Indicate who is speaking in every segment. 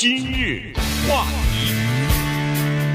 Speaker 1: 今日话题，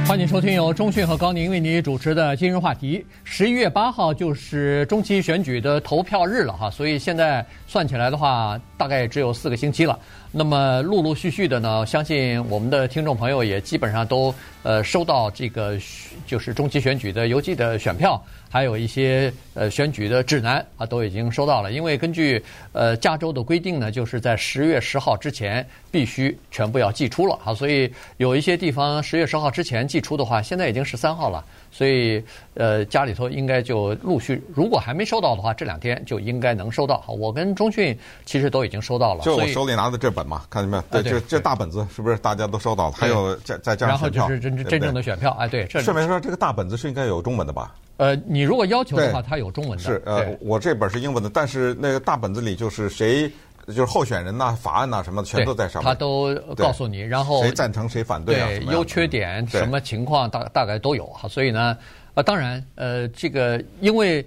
Speaker 2: 欢迎收听由中讯和高宁为你主持的今日话题。十一月八号就是中期选举的投票日了哈，所以现在算起来的话，大概只有四个星期了。那么陆陆续续的呢，相信我们的听众朋友也基本上都呃收到这个就是中期选举的邮寄的选票，还有一些呃选举的指南啊都已经收到了。因为根据呃加州的规定呢，就是在十月十号之前必须全部要寄出了啊，所以有一些地方十月十号之前寄出的话，现在已经十三号了。所以，呃，家里头应该就陆续，如果还没收到的话，这两天就应该能收到。我跟中讯其实都已经收到了。
Speaker 3: 就我手里拿的这本嘛，看见没有？对，这这大本子是不是大家都收到了？还有再再加上。
Speaker 2: 然后就是真真正的选票，哎，对。
Speaker 3: 这顺便说，这个大本子是应该有中文的吧？
Speaker 2: 呃，你如果要求的话，它有中文的。
Speaker 3: 是呃，我这本是英文的，但是那个大本子里就是谁。就是候选人呐、法案呐什么的，全都在上面。
Speaker 2: 他都告诉你，然后
Speaker 3: 谁赞成谁反对啊？
Speaker 2: 对，优缺点什么情况大大概都有哈。所以呢，啊，当然，呃，这个因为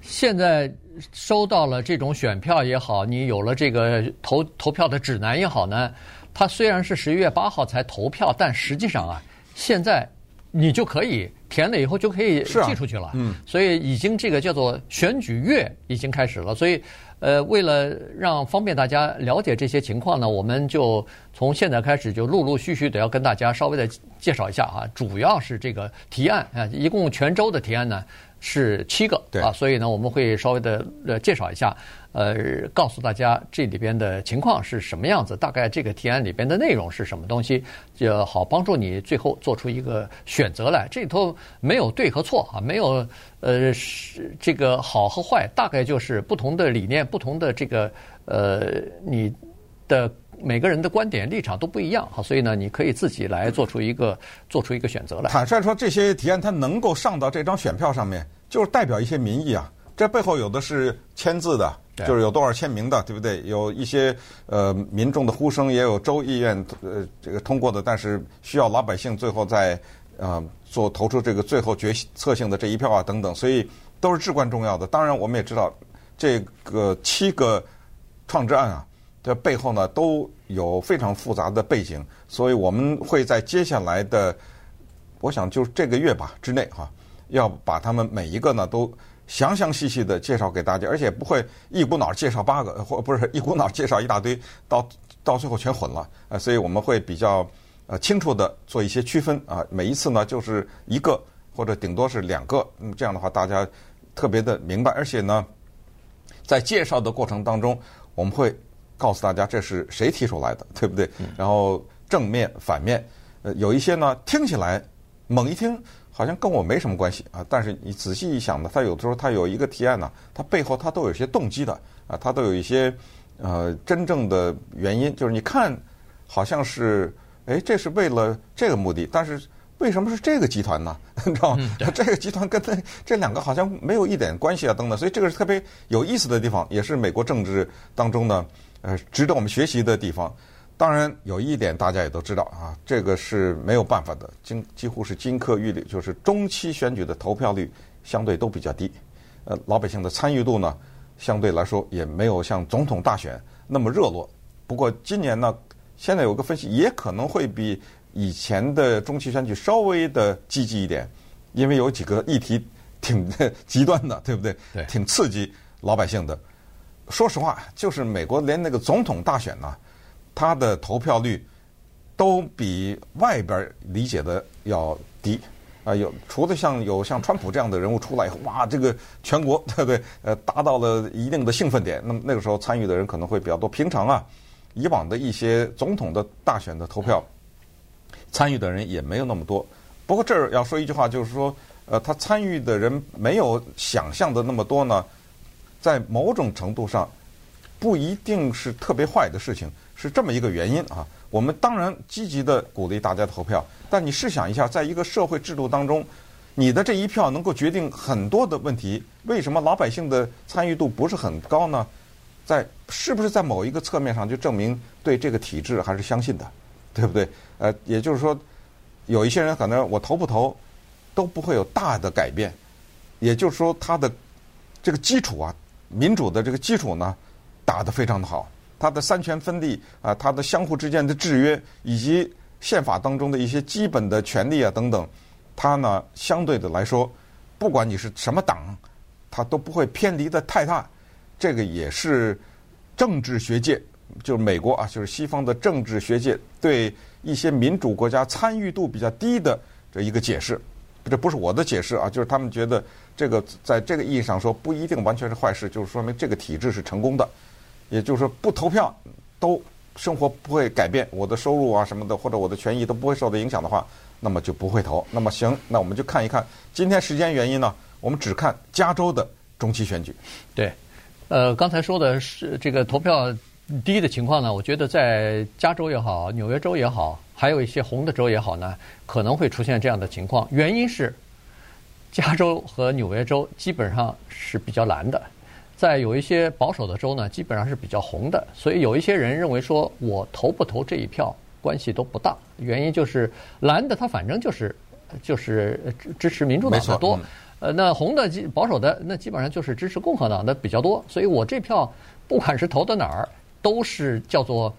Speaker 2: 现在收到了这种选票也好，你有了这个投投票的指南也好呢，它虽然是十一月八号才投票，但实际上啊，现在你就可以填了以后就可以寄出去了。嗯，所以已经这个叫做选举月已经开始了，所以。呃，为了让方便大家了解这些情况呢，我们就从现在开始就陆陆续续的要跟大家稍微的介绍一下啊，主要是这个提案啊，一共全州的提案呢。是七个啊，所以呢，我们会稍微的呃介绍一下，呃，告诉大家这里边的情况是什么样子，大概这个提案里边的内容是什么东西，就好帮助你最后做出一个选择来。这里头没有对和错啊，没有呃是这个好和坏，大概就是不同的理念，不同的这个呃你的。每个人的观点立场都不一样，好，所以呢，你可以自己来做出一个做出一个选择来。
Speaker 3: 坦率说，这些提案它能够上到这张选票上面，就是代表一些民意啊。这背后有的是签字的，就是有多少签名的，对不对？有一些呃民众的呼声，也有州议院呃这个通过的，但是需要老百姓最后再呃做投出这个最后决策性的这一票啊等等，所以都是至关重要的。当然，我们也知道这个七个创制案啊。这背后呢都有非常复杂的背景，所以我们会在接下来的，我想就是这个月吧之内哈，要把他们每一个呢都详详细细的介绍给大家，而且不会一股脑介绍八个，或不是一股脑介绍一大堆，到到最后全混了啊，所以我们会比较呃清楚的做一些区分啊，每一次呢就是一个或者顶多是两个，嗯，这样的话大家特别的明白，而且呢，在介绍的过程当中我们会。告诉大家这是谁提出来的，对不对？然后正面、反面，呃，有一些呢听起来猛一听好像跟我没什么关系啊，但是你仔细一想呢，他有的时候他有一个提案呢，他背后他都有些动机的啊，他都有一些呃真正的原因，就是你看好像是哎这是为了这个目的，但是为什么是这个集团呢？你知道吗？这个集团跟这这两个好像没有一点关系啊，等等，所以这个是特别有意思的地方，也是美国政治当中呢。呃，值得我们学习的地方，当然有一点大家也都知道啊，这个是没有办法的，几几乎是金科玉律，就是中期选举的投票率相对都比较低，呃，老百姓的参与度呢，相对来说也没有像总统大选那么热络。不过今年呢，现在有个分析，也可能会比以前的中期选举稍微的积极一点，因为有几个议题挺 极端的，对不对？
Speaker 2: 对，
Speaker 3: 挺刺激老百姓的。说实话，就是美国连那个总统大选呢，他的投票率都比外边理解的要低啊。有除了像有像川普这样的人物出来以后，哇，这个全国对不对？呃，达到了一定的兴奋点。那么那个时候参与的人可能会比较多。平常啊，以往的一些总统的大选的投票参与的人也没有那么多。不过这儿要说一句话，就是说，呃，他参与的人没有想象的那么多呢。在某种程度上，不一定是特别坏的事情，是这么一个原因啊。我们当然积极的鼓励大家投票，但你试想一下，在一个社会制度当中，你的这一票能够决定很多的问题，为什么老百姓的参与度不是很高呢？在是不是在某一个侧面上就证明对这个体制还是相信的，对不对？呃，也就是说，有一些人可能我投不投都不会有大的改变，也就是说他的这个基础啊。民主的这个基础呢，打得非常的好，它的三权分立啊，它的相互之间的制约，以及宪法当中的一些基本的权利啊等等，它呢相对的来说，不管你是什么党，它都不会偏离的太大。这个也是政治学界，就是美国啊，就是西方的政治学界对一些民主国家参与度比较低的这一个解释。这不是我的解释啊，就是他们觉得这个在这个意义上说不一定完全是坏事，就是说明这个体制是成功的。也就是说，不投票都生活不会改变，我的收入啊什么的，或者我的权益都不会受到影响的话，那么就不会投。那么行，那我们就看一看。今天时间原因呢，我们只看加州的中期选举。
Speaker 2: 对，呃，刚才说的是这个投票低的情况呢，我觉得在加州也好，纽约州也好，还有一些红的州也好呢，可能会出现这样的情况。原因是加州和纽约州基本上是比较蓝的。在有一些保守的州呢，基本上是比较红的，所以有一些人认为说，我投不投这一票关系都不大。原因就是蓝的他反正就是就是支持民主党的多，嗯、呃，那红的基保守的那基本上就是支持共和党的比较多，所以我这票不管是投到哪儿，都是叫做。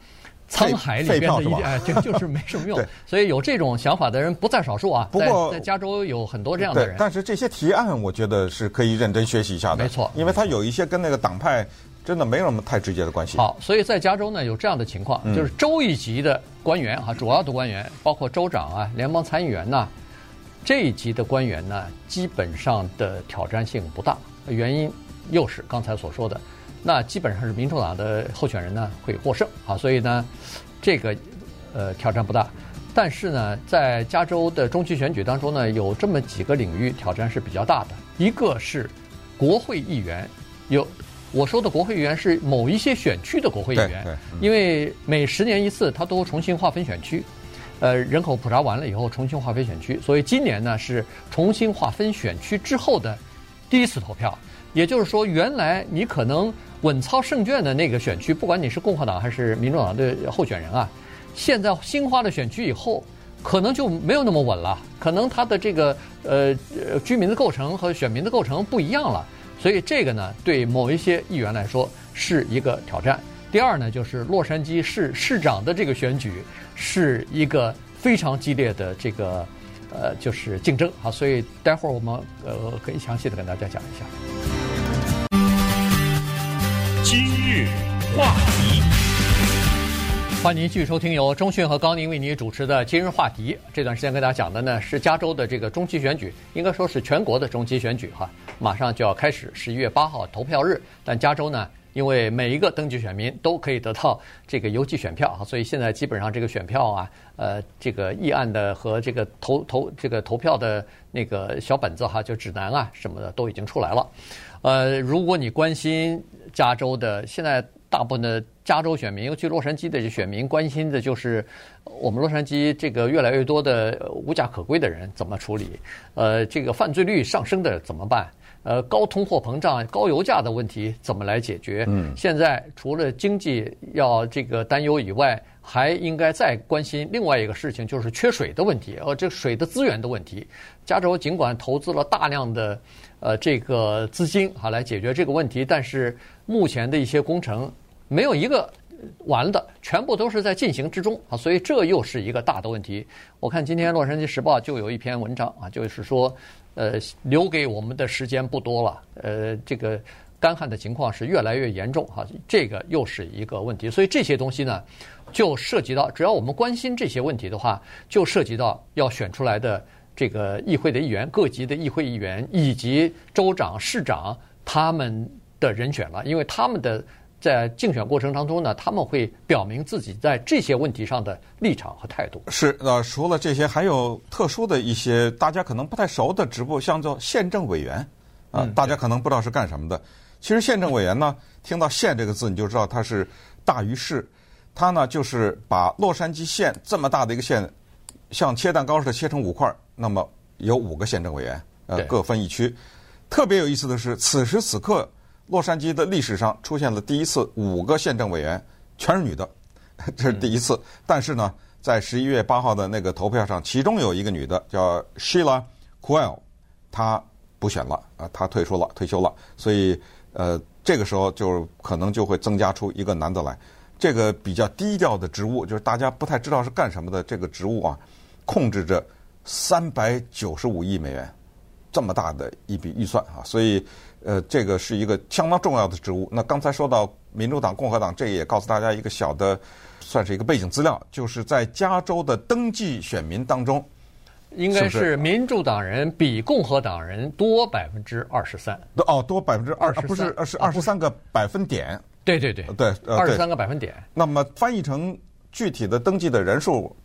Speaker 2: 沧海里边的一哎，就 就是没什么用。所以有这种想法的人不在少数啊。
Speaker 3: 不过
Speaker 2: 在加州有很多这样的人。
Speaker 3: 但是这些提案，我觉得是可以认真学习一下的。
Speaker 2: 没错，
Speaker 3: 因为他有一些跟那个党派真的没有什么太直接的关系。
Speaker 2: 好，所以在加州呢有这样的情况，就是州一级的官员啊，主要的官员包括州长啊、联邦参议员呐，这一级的官员呢，基本上的挑战性不大。原因又是刚才所说的。那基本上是民主党的候选人呢会获胜啊，所以呢，这个呃挑战不大。但是呢，在加州的中期选举当中呢，有这么几个领域挑战是比较大的。一个是国会议员，有我说的国会议员是某一些选区的国会议员，因为每十年一次，他都重新划分选区，呃，人口普查完了以后重新划分选区，所以今年呢是重新划分选区之后的第一次投票。也就是说，原来你可能。稳操胜券的那个选区，不管你是共和党还是民主党的候选人啊，现在新划的选区以后，可能就没有那么稳了。可能他的这个呃居民的构成和选民的构成不一样了，所以这个呢，对某一些议员来说是一个挑战。第二呢，就是洛杉矶市市长的这个选举是一个非常激烈的这个呃就是竞争啊，所以待会儿我们呃可以详细的跟大家讲一下。
Speaker 1: 话题，
Speaker 2: 欢迎您继续收听由中讯和高宁为您主持的《今日话题》。这段时间跟大家讲的呢是加州的这个中期选举，应该说是全国的中期选举哈，马上就要开始，十一月八号投票日。但加州呢，因为每一个登记选民都可以得到这个邮寄选票啊，所以现在基本上这个选票啊，呃，这个议案的和这个投投这个投票的那个小本子哈，就指南啊什么的都已经出来了。呃，如果你关心加州的，现在大部分的加州选民，尤其洛杉矶的选民，关心的就是我们洛杉矶这个越来越多的无家可归的人怎么处理？呃，这个犯罪率上升的怎么办？呃，高通货膨胀、高油价的问题怎么来解决？嗯，现在除了经济要这个担忧以外，还应该再关心另外一个事情，就是缺水的问题，呃，这水的资源的问题。加州尽管投资了大量的。呃，这个资金啊，来解决这个问题，但是目前的一些工程没有一个完的，全部都是在进行之中啊，所以这又是一个大的问题。我看今天《洛杉矶时报》就有一篇文章啊，就是说，呃，留给我们的时间不多了，呃，这个干旱的情况是越来越严重哈，这个又是一个问题。所以这些东西呢，就涉及到，只要我们关心这些问题的话，就涉及到要选出来的。这个议会的议员、各级的议会议员以及州长、市长他们的人选了，因为他们的在竞选过程当中呢，他们会表明自己在这些问题上的立场和态度。
Speaker 3: 是，呃，除了这些，还有特殊的一些大家可能不太熟的职务，像做县政委员啊，大家可能不知道是干什么的。其实县政委员呢，听到“县”这个字，你就知道它是大于市。它呢，就是把洛杉矶县这么大的一个县，像切蛋糕似的切成五块。那么有五个县政委员，呃，各分一区。特别有意思的是，此时此刻，洛杉矶的历史上出现了第一次五个县政委员全是女的，这是第一次。但是呢，在十一月八号的那个投票上，其中有一个女的叫 Sheila Kuehl，她不选了啊，她退出了，退休了。所以呃，这个时候就可能就会增加出一个男的来。这个比较低调的职务，就是大家不太知道是干什么的这个职务啊，控制着三百九十五亿美元这么大的一笔预算啊，所以呃，这个是一个相当重要的职务。那刚才说到民主党、共和党，这也告诉大家一个小的，算是一个背景资料，就是在加州的登记选民当中。
Speaker 2: 应该是民主党人比共和党人多百分之二十三。
Speaker 3: 哦，多百分之二十，不是，是二十三个百分点。
Speaker 2: 对对对，
Speaker 3: 对，
Speaker 2: 二十三个百分点。
Speaker 3: 那么翻译成具体的登记的人数。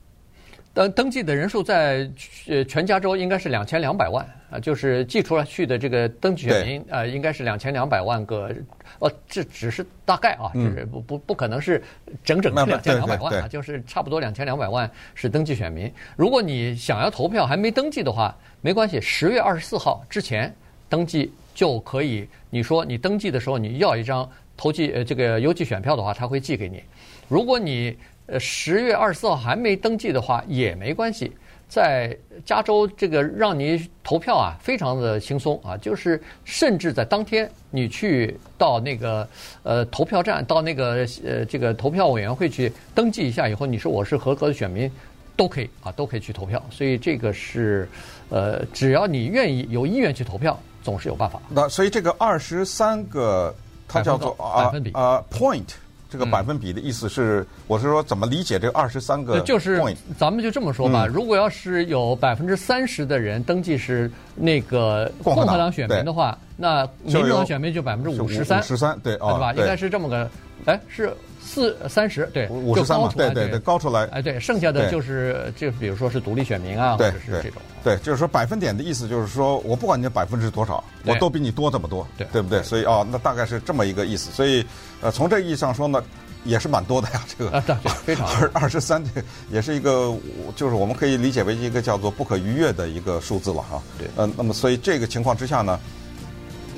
Speaker 2: 登登记的人数在呃全加州应该是两千两百万啊，就是寄出去的这个登记选民啊，应该是两千两百万个。哦，这只是大概啊，就是不不不可能是整整两千两百万啊，就是差不多两千两百万是登记选民。如果你想要投票还没登记的话，没关系，十月二十四号之前登记就可以。你说你登记的时候你要一张投寄呃这个邮寄选票的话，他会寄给你。如果你呃，十月二十四号还没登记的话也没关系，在加州这个让你投票啊，非常的轻松啊，就是甚至在当天你去到那个呃投票站，到那个呃这个投票委员会去登记一下以后，你说我是合格的选民，都可以啊，都可以去投票。所以这个是呃，只要你愿意有意愿去投票，总是有办法。
Speaker 3: 那所以这个二十三个，它叫做
Speaker 2: 百分比
Speaker 3: 啊 point。这个百分比的意思是，嗯、我是说怎么理解这个二十三个
Speaker 2: 就是咱们就这么说吧，嗯、如果要是有百分之三十的人登记是那个共和党选民的话，那民主党选民就百分之五十三，
Speaker 3: 十三对，
Speaker 2: 对吧？应该是这么个，哎是。四三十对，
Speaker 3: 五十三嘛，对对对，高出来。
Speaker 2: 哎，对，剩下的就是就比如说是独立选民啊，或者是这种。
Speaker 3: 对，就是说百分点的意思，就是说我不管你的百分之多少，我都比你多这么多，对，对不对？所以啊，那大概是这么一个意思。所以呃，从这意义上说呢，也是蛮多的呀。这个
Speaker 2: 啊，对，非常
Speaker 3: 二二十三，这也是一个，就是我们可以理解为一个叫做不可逾越的一个数字了哈。
Speaker 2: 对。
Speaker 3: 呃，那么所以这个情况之下呢，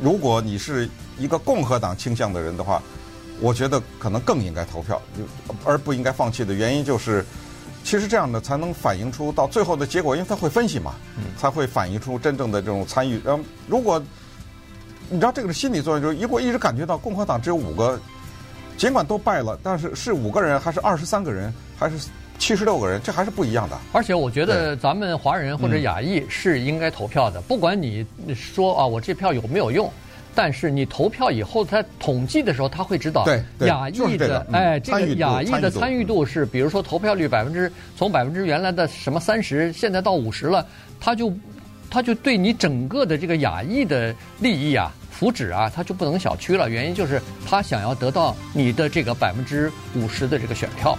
Speaker 3: 如果你是一个共和党倾向的人的话。我觉得可能更应该投票，而不应该放弃的原因就是，其实这样的才能反映出到最后的结果，因为他会分析嘛，才会反映出真正的这种参与。嗯，如果你知道这个是心理作用，就是如果一直感觉到共和党只有五个，尽管都败了，但是是五个人还是二十三个人还是七十六个人，这还是不一样的。
Speaker 2: 而且我觉得咱们华人或者亚裔是应该投票的，不管你说啊，我这票有没有用。但是你投票以后，他统计的时候，他会知道亚裔的哎，这个亚裔的参与度是，比如说投票率百分之从百分之原来的什么三十，现在到五十了，他就他就对你整个的这个亚裔的利益啊、福祉啊，他就不能小觑了。原因就是他想要得到你的这个百分之五十的这个选票。